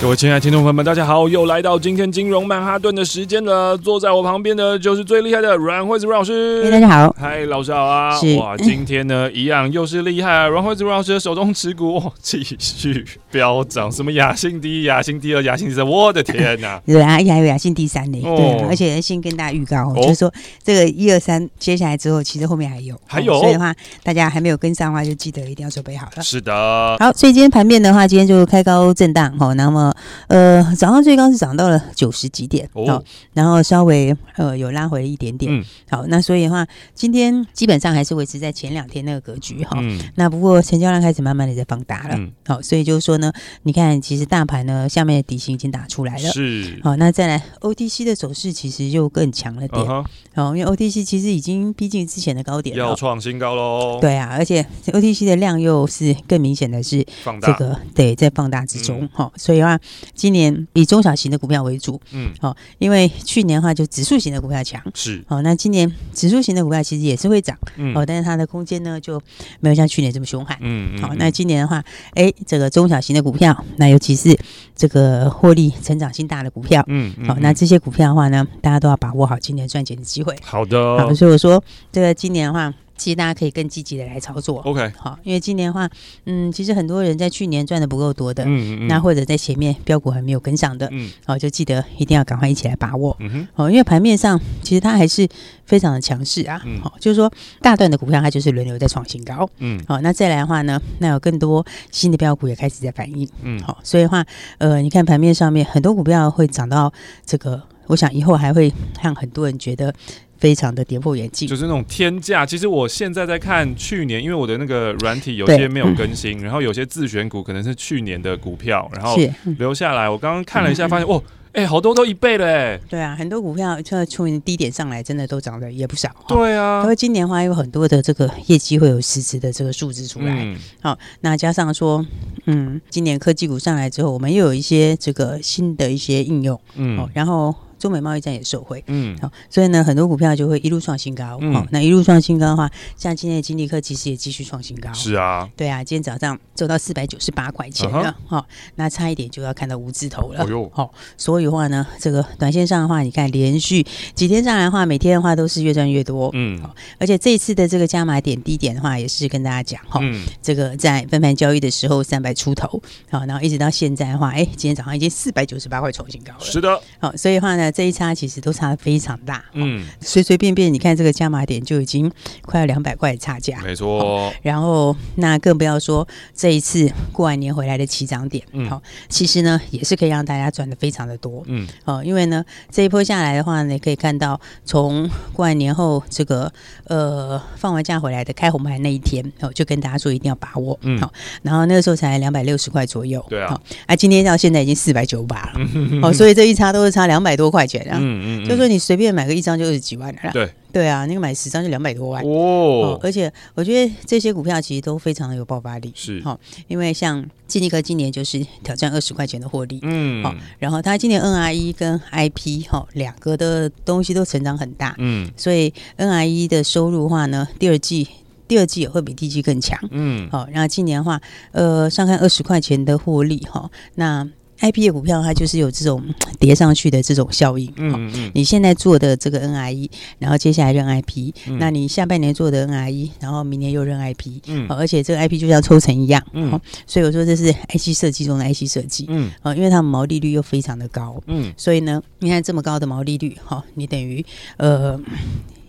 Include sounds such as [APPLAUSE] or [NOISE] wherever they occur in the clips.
各位亲爱的听众朋友们，大家好，又来到今天金融曼哈顿的时间了。坐在我旁边的就是最厉害的阮惠子阮老师。大家好，嗨，老师好啊！哇，今天呢一样又是厉害啊！阮惠子阮老师的手中持股继续飙涨，什么雅信第一、雅信第二、雅信第三，我的天呐、啊！对啊，还有雅信第三呢。对、啊，而且先跟大家预告，哦、就是说这个一二三接下来之后，其实后面还有，还有，所以的话，大家还没有跟上的话，就记得一定要准备好了。是的，好，所以今天盘面的话，今天就开高震荡，哈，那么呃。早上最高是涨到了九十几点，好、哦，然后稍微呃有拉回一点点，嗯、好，那所以的话，今天基本上还是维持在前两天那个格局哈、嗯。那不过成交量开始慢慢的在放大了，嗯、好，所以就是说呢，你看其实大盘呢下面的底型已经打出来了，是，好，那再来 OTC 的走势其实又更强了点，好、uh-huh，因为 OTC 其实已经逼近之前的高点了，要创新高喽，对啊，而且 OTC 的量又是更明显的是这个对在放大之中，哈、嗯，所以的话今年。以中小型的股票为主，嗯，好，因为去年的话就指数型的股票强，是，好，那今年指数型的股票其实也是会涨，嗯，哦，但是它的空间呢就没有像去年这么凶悍，嗯，好，那今年的话，哎、欸，这个中小型的股票，那尤其是这个获利成长性大的股票，嗯，好，那这些股票的话呢，大家都要把握好今年赚钱的机会，好的，好，所以我说这个今年的话。其实大家可以更积极的来操作，OK，好，因为今年的话，嗯，其实很多人在去年赚的不够多的，嗯嗯，嗯，那或者在前面标股还没有跟上的，嗯，好，就记得一定要赶快一起来把握，嗯哼，哦，因为盘面上其实它还是非常的强势啊，嗯，好，就是说大段的股票它就是轮流在创新高，嗯，好，那再来的话呢，那有更多新的标股也开始在反应，嗯，好，所以的话，呃，你看盘面上面很多股票会涨到这个，我想以后还会让很多人觉得。非常的跌破眼镜，就是那种天价。其实我现在在看去年，因为我的那个软体有些没有更新，然后有些自选股可能是去年的股票，然后留下来。我刚刚看了一下，发现哦，哎、欸，好多都一倍了哎。对啊，很多股票从从低点上来，真的都涨得也不少。对啊，因为今年的话有很多的这个业绩会有实质的这个数字出来。嗯、好，那加上说，嗯，今年科技股上来之后，我们又有一些这个新的一些应用。嗯，哦，然后。中美贸易战也受惠，嗯，好，所以呢，很多股票就会一路创新高，嗯，那一路创新高的话，像今天的金立科其实也继续创新高，是啊，对啊，今天早上走到四百九十八块钱了，哈、uh-huh，那差一点就要看到五字头了，好、哦，所以的话呢，这个短线上的话，你看连续几天上来的话，每天的话都是越赚越多，嗯，好，而且这一次的这个加码点低点的话，也是跟大家讲，哈、嗯，这个在分盘交易的时候三百出头，好，然后一直到现在的话，哎，今天早上已经四百九十八块创新高了，是的，好，所以的话呢。这一差其实都差的非常大，嗯，随随便便你看这个加码点就已经快要两百块的差价，没错。然后那更不要说这一次过完年回来的起涨点，好、嗯，其实呢也是可以让大家赚的非常的多，嗯，哦，因为呢这一波下来的话呢，可以看到从过完年后这个呃放完假回来的开红盘那一天，哦，就跟大家说一定要把握，嗯，好，然后那个时候才两百六十块左右，对啊，啊，今天到现在已经四百九十八了，[LAUGHS] 哦，所以这一差都是差两百多块。块钱啊，嗯嗯，就说你随便买个一张就二十几万了，对。对啊，那个买十张就两百多万。哦，哦。而且我觉得这些股票其实都非常的有爆发力，是。哈、哦，因为像金立科今年就是挑战二十块钱的获利，嗯，好、哦，然后它今年 NRE 跟 IP 哈、哦、两个的东西都成长很大，嗯，所以 NRE 的收入的话呢，第二季第二季也会比第一季更强，嗯，好、哦，然后今年的话，呃，上看二十块钱的获利哈、哦，那。I P 的股票，它就是有这种 [TSK] 叠上去的这种效应。嗯嗯，你现在做的这个 N I E，然后接下来认 I P，嗯，那你下半年做的 N I E，然后明年又认 I P，嗯，而且这个 I P 就像抽成一样，嗯，所以我说这是 I C 设计中的 I C 设计，嗯，啊，因为它的毛利率又非常的高，嗯，所以呢，你看这么高的毛利率，哈，你等于呃。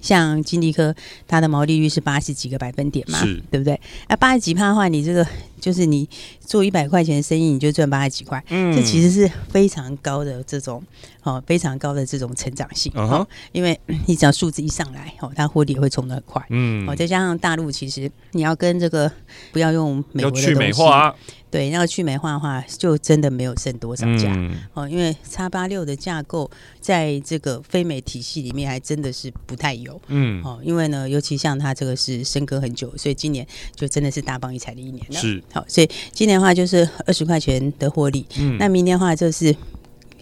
像金立科，它的毛利率是八十几个百分点嘛，对不对？那八十几趴的话，你这个就是你做一百块钱的生意，你就赚八十几块，嗯，这其实是非常高的这种哦，非常高的这种成长性哦、uh-huh。因为 [CLEARS THROAT] 你只要数字一上来哦，它获利会冲得很快，嗯，哦，再加上大陆其实你要跟这个不要用美国的美化。对，要去美化的话，就真的没有剩多少价、嗯、哦，因为叉八六的架构在这个非美体系里面还真的是不太有，嗯，哦，因为呢，尤其像它这个是深耕很久，所以今年就真的是大放异彩的一年了。是，好，所以今年的话就是二十块钱的获利，嗯，那明年的话就是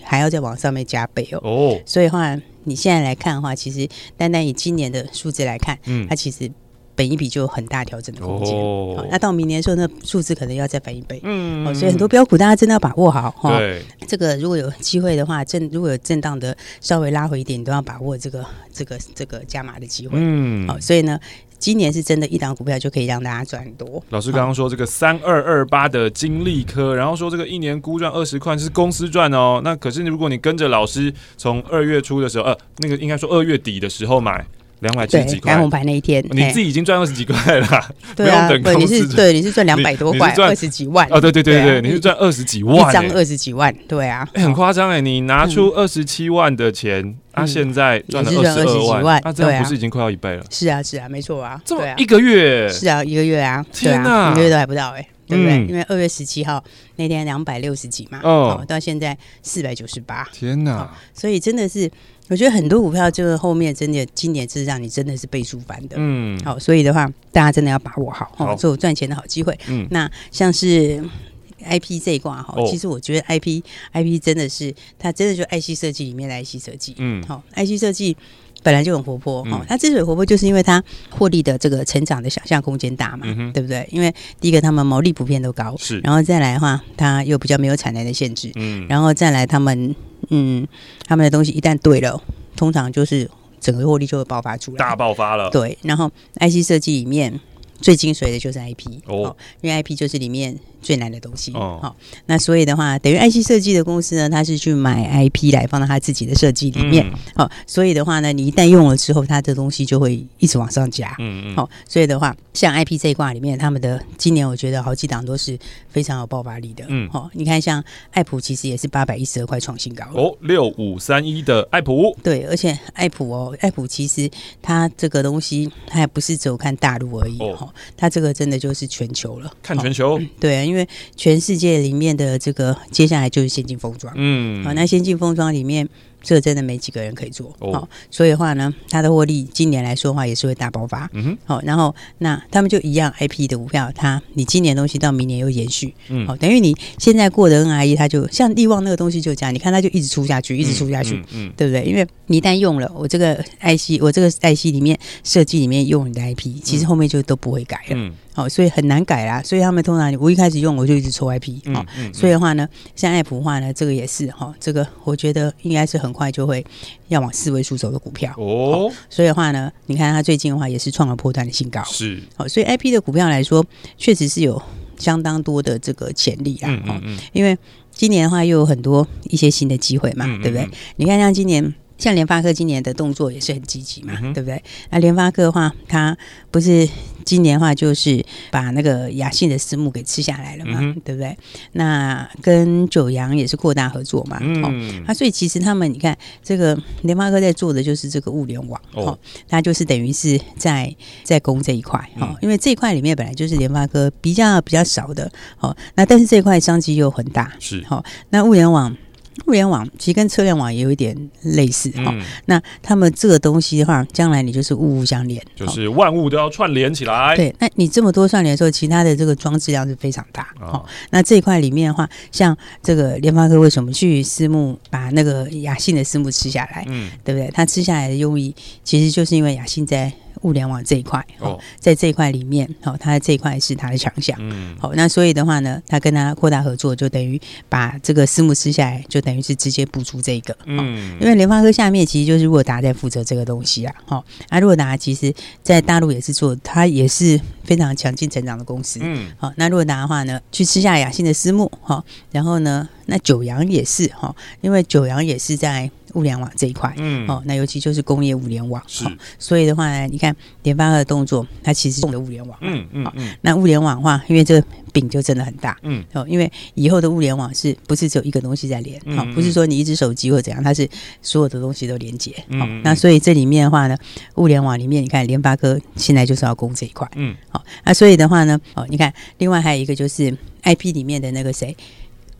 还要再往上面加倍哦，哦，所以的话你现在来看的话，其实单单以今年的数字来看，嗯，它其实。本一笔就有很大调整的空间，哦，那到明年的时候，那数字可能要再翻一倍，嗯，哦，所以很多标股大家真的要把握好，哈，对，这个如果有机会的话，震如果有震荡的稍微拉回一点，你都要把握这个这个这个加码的机会，嗯，好，所以呢，今年是真的一档股票就可以让大家赚很多。老师刚刚说这个三二二八的金利科，然后说这个一年估赚二十块是公司赚哦，那可是如果你跟着老师从二月初的时候，呃，那个应该说二月底的时候买。两百七十几块，开红牌那一天，你自己已经赚二十几块了，对啊。你是对，你是赚两百多块，二十几万。哦，对对对对，你是赚二十几万，一张二十几万，对啊，很夸张哎！你拿出二十七万的钱，他现在赚了二十几万，那这样不是已经快要一倍了？是啊，是啊，没错啊，这么一个月，是啊，一个月啊，天哪，一个月都还不到哎，对不对？因为二月十七号那天两百六十几嘛，哦，到现在四百九十八，天哪！所以真的是。我觉得很多股票就是后面真的今年是让你真的是倍数翻的，嗯，好，所以的话大家真的要把握好，好，做赚钱的好机会。嗯，那像是 I P 这一挂哈，其实我觉得 I P I P 真的是它真的就 I C 设计里面的 I C 设计，嗯，好，I C 设计本来就很活泼，哈、嗯，它之所以活泼，就是因为它获利的这个成长的想象空间大嘛，嗯，对不对？因为第一个他们毛利普遍都高，是，然后再来的话，它又比较没有产能的限制，嗯，然后再来他们。嗯，他们的东西一旦对了，通常就是整个获利就会爆发出来，大爆发了。对，然后 IC 设计里面最精髓的就是 IP 哦，因为 IP 就是里面。最难的东西哦，好，那所以的话，等于 IC 设计的公司呢，他是去买 IP 来放到他自己的设计里面，好、嗯，所以的话呢，你一旦用了之后，他的东西就会一直往上加，嗯嗯，好，所以的话，像 IP 这一挂里面，他们的今年我觉得好几档都是非常有爆发力的，嗯，好，你看像爱普其实也是八百一十二块创新高。哦，六五三一的爱普，对，而且爱普哦，爱普其实它这个东西它还不是只有看大陆而已，哦，它这个真的就是全球了，看全球，对。因为全世界里面的这个，接下来就是先进封装，嗯，好，那先进封装里面。这个真的没几个人可以做，好、哦，所以的话呢，它的获利今年来说的话也是会大爆发，嗯哼，好，然后那他们就一样，IP 的股票，它你今年东西到明年又延续，嗯，好，等于你现在过的 NIE 它就像利旺那个东西就这样，你看它就一直出下去，一直出下去，嗯，嗯，对不对？因为你一旦用了我这个 IC，我这个 IC 里面设计里面用你的 IP，其实后面就都不会改了，嗯，好，所以很难改啦，所以他们通常我一开始用我就一直抽 IP，好、所以的话呢，像爱普的话呢，这个也是哈，这个我觉得应该是很。很快就会要往四位数走的股票。哦，所以的话呢，你看它最近的话也是创了破断的新高，是。好，所以 IP 的股票来说，确实是有相当多的这个潜力啊，嗯嗯嗯，因为今年的话又有很多一些新的机会嘛，对不对？你看像今年。像联发科今年的动作也是很积极嘛，嗯，对不对？那联发科的话，它不是今年的话，就是把那个雅信的私募给吃下来了嘛，嗯，对不对？那跟九阳也是扩大合作嘛，嗯，哦，那所以其实他们你看，这个联发科在做的就是这个物联网，哦，它就是等于是在在攻这一块，哦，因为这一块里面本来就是联发科比较比较少的，哦，那但是这一块商机又很大，是，好，哦，那物联网。物联网其实跟车联网也有一点类似哈、嗯哦，那他们这个东西的话，将来你就是物物相连，就是万物都要串联起来。对，那你这么多串联的时候，其他的这个装置量是非常大。哦，哦那这一块里面的话，像这个联发科为什么去私募把那个雅信的私募吃下来？嗯，对不对？他吃下来的用意，其实就是因为雅信在。物联网这一块哦，在这一块里面，哦，它这一块是它的强项。嗯，好，那所以的话呢，他跟他扩大合作，就等于把这个私募吃下来，就等于是直接补出这个。嗯，因为联发科下面其实就是若达在负责这个东西啊。好，啊，若达其实在大陆也是做，它也是非常强劲成长的公司。嗯，好，那若达的话呢，去吃下雅信的私募，哈，然后呢，那九阳也是哈，因为九阳也是在。物联网这一块，嗯，哦，那尤其就是工业物联网，是，所以的话呢，你看联发科的动作，它其实用的物联网，嗯嗯嗯，那物联网的话，因为这个饼就真的很大，嗯，哦，因为以后的物联网是不是只有一个东西在连，好，不是说你一只手机或怎样，它是所有的东西都连接，好，那所以这里面的话呢，物联网里面，你看联发科现在就是要攻这一块，嗯，好，那所以的话呢，哦，你看另外还有一个就是 IP 里面的那个谁。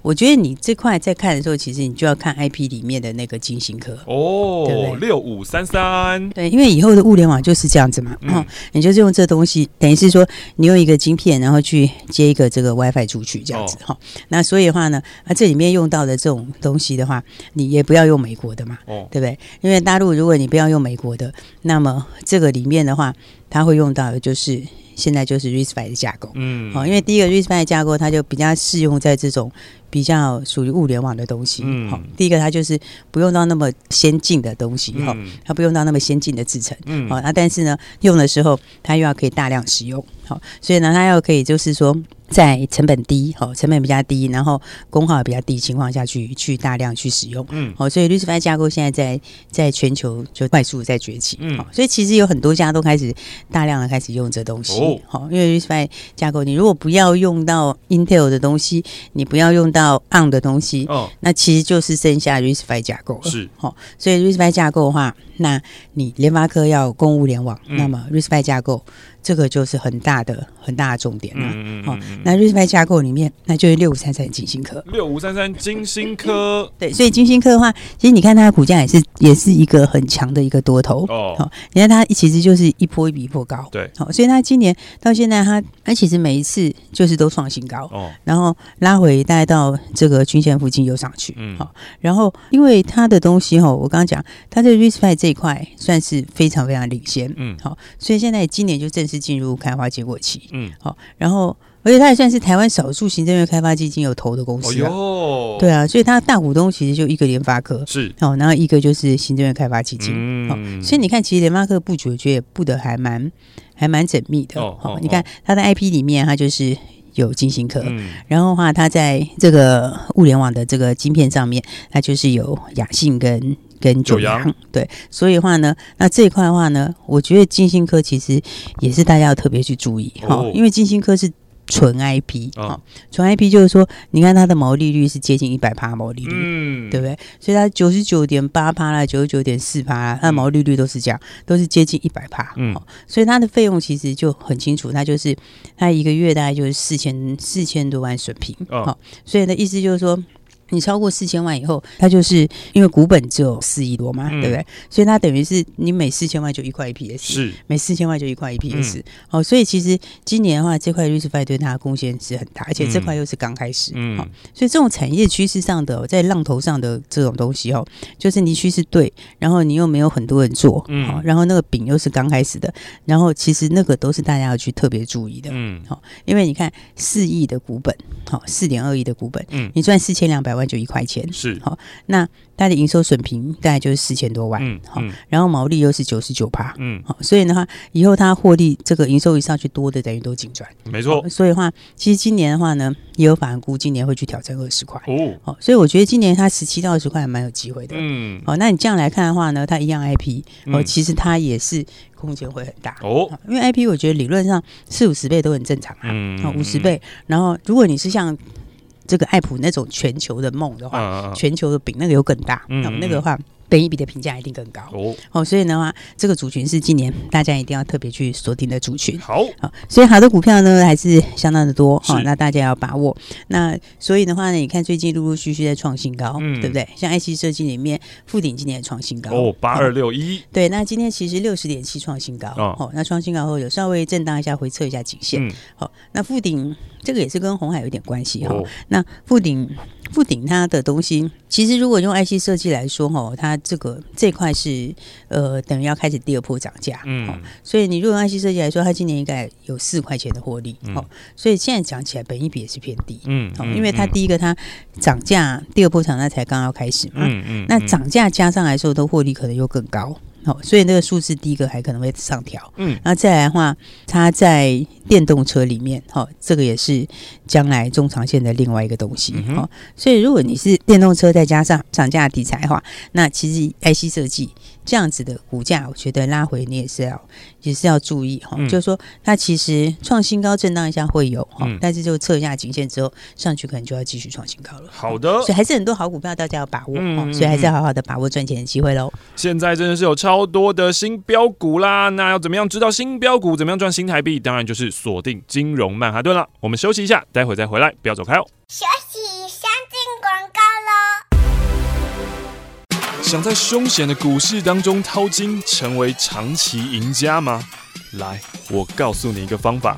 我觉得你这块在看的时候，其实你就要看 IP 里面的那个晶心科。哦，六五三三，对，因为以后的物联网就是这样子嘛，嗯，嗯，你就是用这东西，等于是说你用一个晶片，然后去接一个这个 WiFi 出去这样子哈、哦。那所以的话呢，啊，这里面用到的这种东西的话，你也不要用美国的嘛，哦，对不对？因为大陆如果你不要用美国的，那么这个里面的话，它会用到的就是。现在就是 RISC-V 的架构，嗯，好，因为第一个 RISC-V 架构，它就比较适用在这种比较属于物联网的东西，嗯，好，第一个它就是不用到那么先进的东西，哈、嗯，它不用到那么先进的制成，嗯，好，那但是呢，用的时候它又要可以大量使用，好，所以呢，它要可以就是说。在成本低，好，成本比较低，然后功耗也比较低情况下去去大量去使用，嗯，好，所以 RISC-V 架构现在在在全球就快速在崛起，嗯，所以其实有很多家都开始大量的开始用这东西，好，因为 RISC-V 架构，你如果不要用到 Intel 的东西，你不要用到 ARM 的东西，哦，那其实就是剩下 RISC-V 架构了，是，好，所以 RISC-V 架构的话，那你联发科要攻物联网，那么 RISC-V 架构。这个就是很大的很大的重点了。嗯好、嗯嗯哦，那 RISC-V 架构里面，那就是六五三三金星科。六五三三金星科。对，所以金星科的话，其实你看它的股价也是也是一个很强的一个多头。哦。好、哦，你看它其实就是一波一比一波高。对。好、哦，所以它今年到现在它，它它其实每一次就是都创新高。哦。然后拉回大概到这个均线附近又上去。嗯。好、哦，然后因为它的东西哈、哦，我刚刚讲，它的 RISC-V 这一块算是非常非常领先。嗯。好、哦，所以现在今年就正式。是进入开花结果期，嗯，好，然后而且它也算是台湾少数行政院开发基金有投的公司，哦，对啊，所以它大股东其实就一个联发科，是，哦，然后一个就是行政院开发基金，嗯，哦，所以你看，其实联发科布局我觉得也布的还蛮还蛮缜密的，哦，哦，你看它的 IP 里面，它就是有金星科，嗯，然后的话，它在这个物联网的这个晶片上面，它就是有雅信跟。跟九阳 [LAUGHS] 对，所以的话呢，那这一块的话呢，我觉得金星科其实也是大家要特别去注意哈、哦，因为金星科是纯 IP 哦，纯 IP 就是说，你看它的毛利率是接近一百趴毛利率，嗯，对不对？所以它九十九点八趴啦，九十九点四趴啦，它的毛利率都是这样，都是接近一百趴，嗯，所以它的费用其实就很清楚，它就是它一个月大概就是四千四千多万水平，好，所以的意思就是说。你超过四千万以后，它就是因为股本只有四亿多嘛，嗯、对不对？所以它等于是你每四千万就一块 EPS，是每四千万就一块 EPS。嗯哦，所以其实今年的话，这块 RISC-V 对它的贡献是很大，而且这块又是刚开始。嗯，所以这种产业趋势上的在浪头上的这种东西哦，就是你趋势对，然后你又没有很多人做，嗯，哦，然后那个饼又是刚开始的，然后其实那个都是大家要去特别注意的，嗯，好、哦，因为你看四亿的股本，好、哦，四点二亿的股本，嗯，你赚四千两百万。万就一块钱。是。好，那它的营收损平大概就是四千多万，嗯，好，然后毛利又是九十九趴，嗯，好，所以的话，以后它获利这个营收一上去多的等于都净赚，没错。所以的话，其实今年的话呢，也有法人估今年会去挑战二十块，哦，好，所以我觉得今年它十七到二十块还蛮有机会的，嗯，好，那你这样来看的话呢，它一样 IP，哦，其实它也是空间会很大，哦，因为 IP 我觉得理论上四五十倍都很正常啊，嗯，五十倍，然后如果你是像。这个爱普那种全球的梦的话，啊、全球的饼那个有更大，那么、嗯、那个的话。本一比的评价一定更高哦，哦，所以的话，这个族群是今年大家一定要特别去锁定的族群。好，好，所以好的股票呢还是相当的多，好，那大家要把握。那所以的话呢，你看最近陆陆续续在创新高，嗯，对不对？像 IC 设计里面，富鼎今年也创新高哦，八二六一。对，那今天其实六十点七创新高，哦，那创新高后有稍微震荡一下，回测一下颈线。好，那富鼎这个也是跟红海有点关系哈。那富鼎。富鼎它的东西，其实如果用 IC 设计来说，哈，它这个这块是呃，等于要开始第二波涨价，嗯，所以你如果用 IC 设计来说，它今年应该有四块钱的获利，哦、嗯，所以现在讲起来，本益比也是偏低，嗯，好，因为它第一个它涨价，第二波涨价才刚要开始嘛，嗯嗯，那涨价加上来说，的获利可能又更高。哦，所以那个数字第一个还可能会上调，嗯，那再来的话，它在电动车里面，哈、哦，这个也是将来中长线的另外一个东西，哦。所以如果你是电动车再加上涨价题材的话，那其实 IC 设计这样子的股价，我觉得拉回你也是要也是要注意哈、就是说它其实创新高震荡一下会有哈、但是就测一下颈线之后上去可能就要继续创新高了。好的，所以还是很多好股票大家要把握，所以还是要好好的把握赚钱的机会喽。现在真的是有超。超多的新标股啦，那要怎么样知道新标股？怎么样赚新台币？当然就是锁定金融曼哈顿了。我们休息一下，待会再回来，不要走开哦。休息，先进广告喽。想在凶险的股市当中淘金，成为长期赢家吗？来，我告诉你一个方法。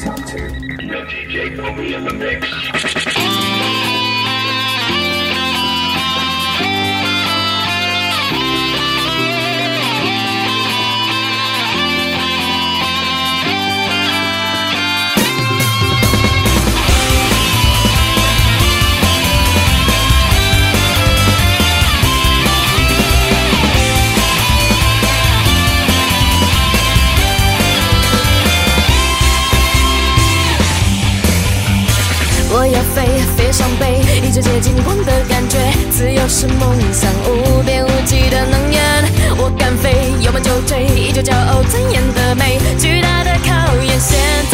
Talk to. No DJ, put me in the mix. 北，一直接近光的感觉。自由是梦想，无边无际的能源。我敢飞，有梦就追，依旧骄傲尊严的美。巨大的考验，现在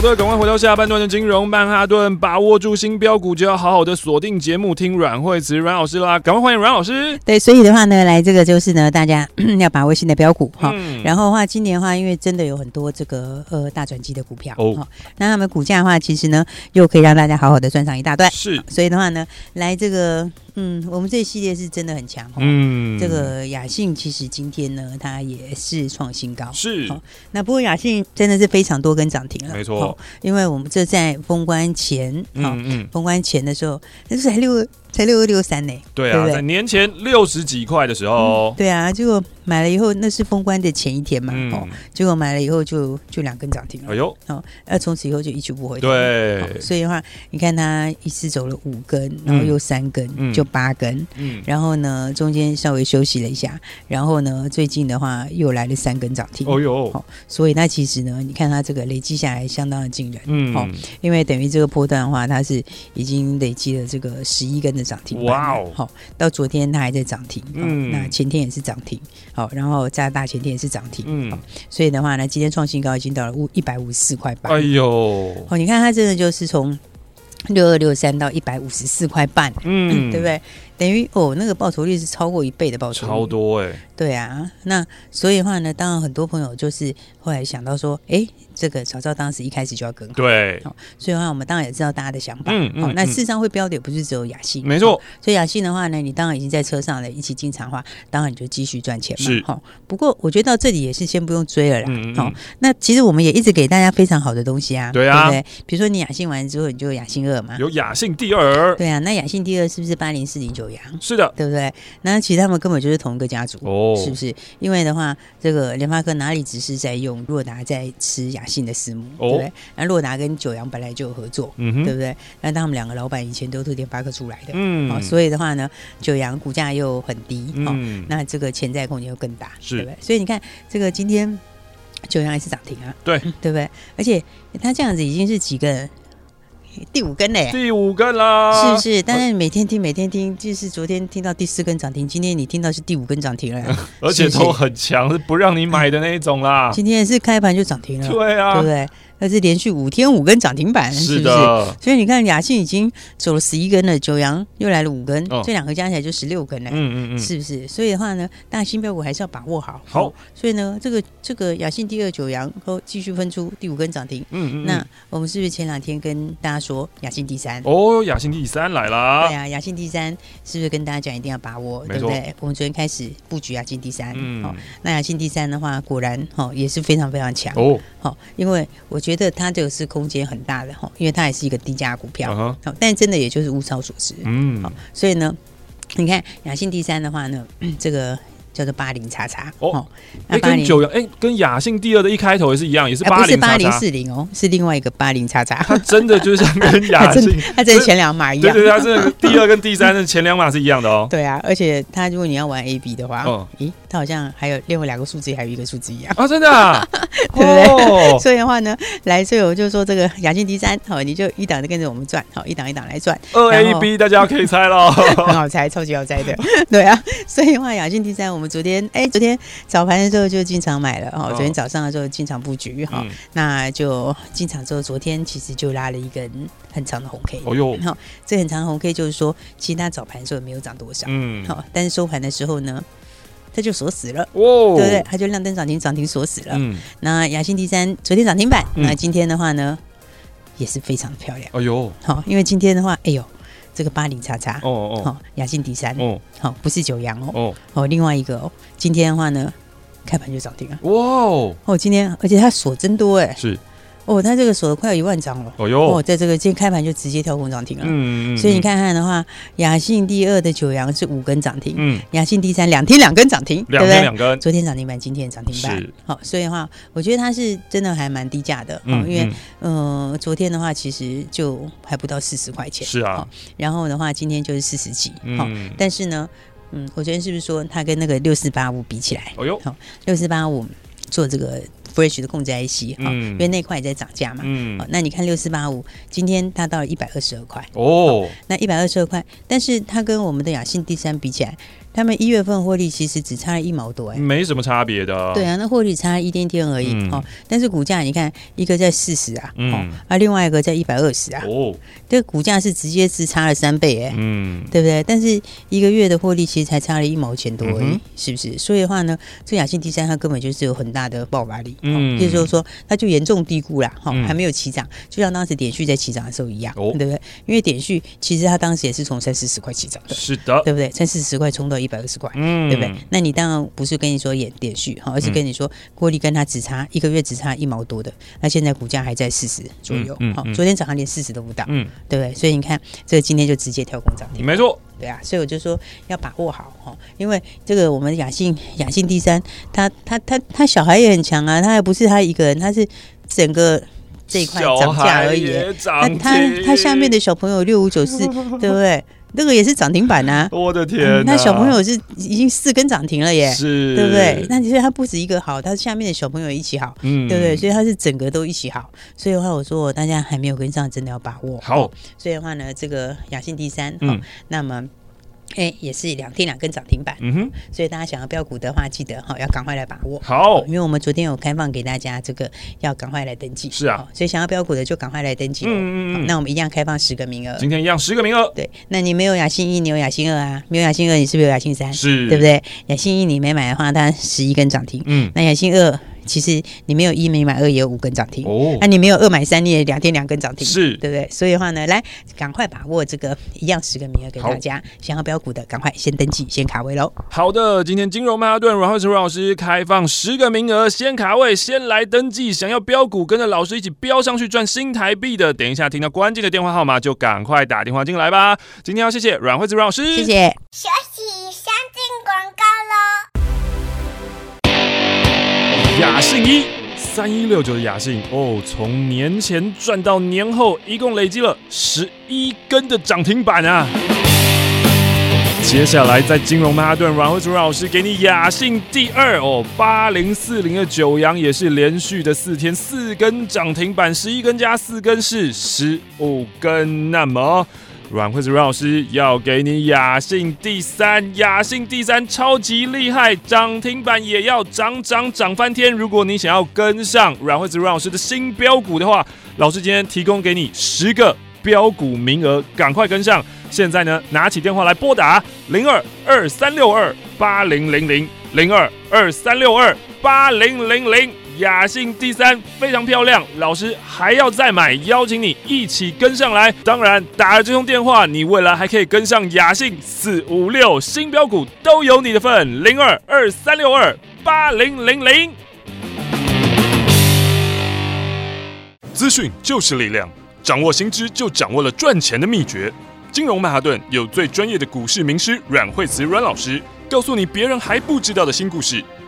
的，赶快回到下半段的金融曼哈顿，把握住新标股，就要好好的锁定节目，听阮慧慈阮老师啦！赶快欢迎阮老师。对，所以的话呢，来这个就是呢，大家 [LAUGHS] 要把握新的标股哈。嗯、然后的话，今年的话，因为真的有很多这个呃大转机的股票哦，那他们股价的话，其实呢，又可以让大家好好的赚上一大段。是，所以的话呢，来这个。嗯，我们这一系列是真的很强哦。嗯，这个雅信其实今天呢，它也是创新高。是，那不过雅信真的是非常多根涨停了。没错，因为我们这在封关前，嗯嗯，封关前的时候，那是才六才六二六三呢。对啊，在年前六十几块的时候。对啊，结果买了以后，那是封关的前一天嘛。哦，结果买了以后就就两根涨停了。哎呦，哦，那从此以后就一去不回头。对，所以的话，你看它一次走了五根，然后又三根，就。八根，嗯，然后呢，中间稍微休息了一下，然后呢，最近的话又来了三根涨停，哦哟，好，所以那其实呢，你看它这个累积下来相当的惊人，嗯，好，因为等于这个波段的话，它是已经累积了这个十一根的涨停，哇哦，好，到昨天它还在涨停，嗯，那前天也是涨停，好，然后加大前天也是涨停，嗯，所以的话呢，今天创新高已经到了五一百五十四块八，哎呦，哦，你看它真的就是从。六二六三到一百五十四块半，嗯，对不对？等于哦，那个报酬率是超过一倍的报酬率，超多哎、欸。对啊，那所以的话呢，当然很多朋友就是后来想到说，哎，这个早知道当时一开始就要跟好。对，好，所以的话我们当然也知道大家的想法。嗯嗯。那事实上会标的也不是只有雅信，没错。所以雅信的话呢，你当然已经在车上了，一起进场的话，当然你就继续赚钱嘛。是。好，不过我觉得到这里也是先不用追了啦。好，那其实我们也一直给大家非常好的东西啊。对啊。对不对？比如说你雅信完之后，你就有雅信二嘛。有雅信第二。对啊，那雅信第二是不是八零四零九阳？是的。对不对？那其实他们根本就是同一个家族，哦，是不是？因为的话，这个联发科哪里只是在用若达在吃雅信的私募，哦、对不对？那洛达跟九阳本来就有合作，嗯，对不对？那他们两个老板以前都是联发科出来的，嗯，好，所以的话呢，九阳股价又很低，嗯，那这个潜在空间又更大，是对不对？所以你看，这个今天九阳还是涨停啊，对，对不对？而且他这样子已经是几个？第五根嘞，第五根啦，是不是？但是每天听，每天听，就是昨天听到第四根涨停，今天你听到是第五根涨停了，[LAUGHS] 而且都很强，是不让你买的那一种啦。今天是开盘就涨停了，对啊，对不对？那是连续五天五根涨停板，是不是？所以你看，雅信已经走了十一根了，九阳又来了五根，这两个加起来就十六根了，嗯嗯嗯，是不是？所以的话呢，大新标股还是要把握好。好，所以呢，这个这个雅信第二九阳都继续分出第五根涨停。嗯嗯，那我们是不是前两天跟大家说雅信第三？哦，雅信第三来了。对啊，雅信第三是不是跟大家讲一定要把握？对不对？我们昨天开始布局雅信第三。嗯，好，那雅信第三的话，果然哈也是非常非常强哦。好，因为我觉得。觉得它这个是空间很大的哈，因为它也是一个低价股票，好、uh，huh. 但真的也就是物超所值，嗯，好，所以呢，你看雅信第三的话呢，[CLEARS THROAT] 这个。叫做八零叉叉哦，哎，跟九阳哎，跟雅信第二的一开头也是一样，也是八零八零四零哦，是另外一个八零叉叉。[LAUGHS] 它真的就是像跟雅信，[LAUGHS] 它真的前两码一样。对对，它这第二跟第三的前两码是一样的哦。[LAUGHS] 对啊，而且它如果你要玩 A B 的话，哦，咦，它好像还有另外两个数字，还有一个数字一样啊，真的，对不对？所以的话呢，来，所以我就说这个雅信第三，好，你就一档的跟着我们转，好，一档一档来转。二 A B 大家可以猜喽，很好猜，超级好猜的。对啊，所以的话雅信第三，我们昨天哎昨。天早盘的时候就进场买了哦，昨天早上的时候进场布局哈，那就进场之后，昨天其实就拉了一根很长的红 K，哦哟，好，这很长的红 K 就是说，其实它早盘的时候也没有涨多少，嗯，好，但是收盘的时候呢，它就锁死了，哦，对不对？它就亮灯涨停，涨停锁死了，嗯，那雅信第三昨天涨停板，那今天的话呢，也是非常的漂亮，哎呦，好，因为今天的话，哎呦。这个八零叉叉哦哦，好，雅信第三哦，好，不是九阳哦哦。哦，另外一个哦，今天的话呢，开盘就涨停了。哇哦，哦，今天而且它锁真多哎。是。哦，它这个锁了快有一万张了。哦哟，哦，在这个今天开盘就直接跳空涨停了。嗯嗯。所以你看看的话，雅信第二的九阳是五根涨停。嗯。雅信第三两天两根涨停，两天两根。昨天涨停板，今天涨停板。是。好，所以的话，我觉得它是真的还蛮低价的。嗯。因为，呃，昨天的话其实就还不到四十块钱。是啊。然后的话，今天就是四十几。嗯。但是呢，嗯，我昨天是不是说它跟那个六四八五比起来？哦哟。好，六四八五做这个。Fresh 的控制 IC 哈，因为那块也在涨价嘛，嗯，那你看六四八五，今天它到了一百二十二块。哦，那一百二十二块，但是它跟我们的雅信第三比起来，他们一月份获利其实只差了一毛多，哎，没什么差别的。对啊，那获利差一点点而已哦。但是股价你看，一个在四十啊，嗯，啊，另外一个在一百二十啊，哦，这个股价是直接是差了三倍，哎，嗯，对不对？但是一个月的获利其实才差了一毛钱多而已，是不是？所以的话呢，这雅信第三它根本就是有很大的爆发力，嗯，就是说它就严重低估了，哈，还没有起涨，就像当时点序在起涨的时候一样，对不对？因为点序其实它当时也是从三四十块起涨的，是的，对不对？三四十块冲到一百二十块，嗯，对不对？那你当然不是跟你说演点序哈，而是跟你说获利跟他只差一个月只差一毛多的，那现在股价还在四十左右，好，昨天早上连四十都不到，嗯，对不对？所以你看这个今天就直接跳空涨停，没错，对啊，所以我就说要把握好哈，因为这个我们雅信雅信第三，他他他他小孩也很强啊，他还不是他一个人，他是整个这一块涨价而已，那他他下面的小朋友六五九四，对不对？那个也是涨停板呐！[LAUGHS] 我的天，那小朋友是已经四根涨停了耶，是，对不对？那其实他不止一个好，他下面的小朋友一起好，嗯，对不对？所以他是整个都一起好。所以的话，我说大家还没有跟上，真的要把握好。所以的话呢，这个雅信第三，嗯，那么。哎，也是两天两根涨停板，嗯哼，所以大家想要标股的话，记得哈要赶快来把握。好，因为我们昨天有开放给大家，这个要赶快来登记。是啊，所以想要标股的就赶快来登记。嗯嗯嗯。那我们一样开放十个名额。今天一样十个名额。对，那你没有雅信一，你有雅信二啊？没有雅信二，你是不是有雅信三？是，对不对？雅信一你没买的话，它十一根涨停。嗯，那雅信二。其实你没有一没买二也有五根涨停哦，那、啊、你没有二买三你也两天两根涨停，是对不对？所以的话呢，来赶快把握这个一样十个名额给大家，想要标股的赶快先登记先卡位喽。好的，今天金融曼哈顿阮慧慈阮老师开放十个名额，先卡位先来登记，想要标股跟着老师一起标上去赚新台币的，等一下听到关键的电话号码就赶快打电话进来吧。今天要谢谢阮慧慈阮老师，谢谢。休息，先进广告雅。信一。三一六九的雅信哦，从年前赚到年后，一共累积了十一根的涨停板啊！接下来在金融曼哈顿，阮蕙慈老师给你雅信第二哦，八零四零的九阳也是连续的四天四根涨停板，十一根加四根是十五根，那么。阮惠子阮老师要给你雅兴第三，雅兴第三超级厉害，涨停板也要涨涨涨翻天。如果你想要跟上阮惠子阮老师的新标股的话，老师今天提供给你十个标股名额，赶快跟上。现在呢，拿起电话来拨打零二二三六二八零零零零二二三六二八零零零。雅兴第三非常漂亮，老师还要再买，邀请你一起跟上来。当然，打了这通电话，你未来还可以跟上雅兴四五六新标股，都有你的份。零二二三六二八零零零，资讯就是力量，掌握新知就掌握了赚钱的秘诀。金融曼哈顿有最专业的股市名师阮惠慈阮老师，告诉你别人还不知道的新故事。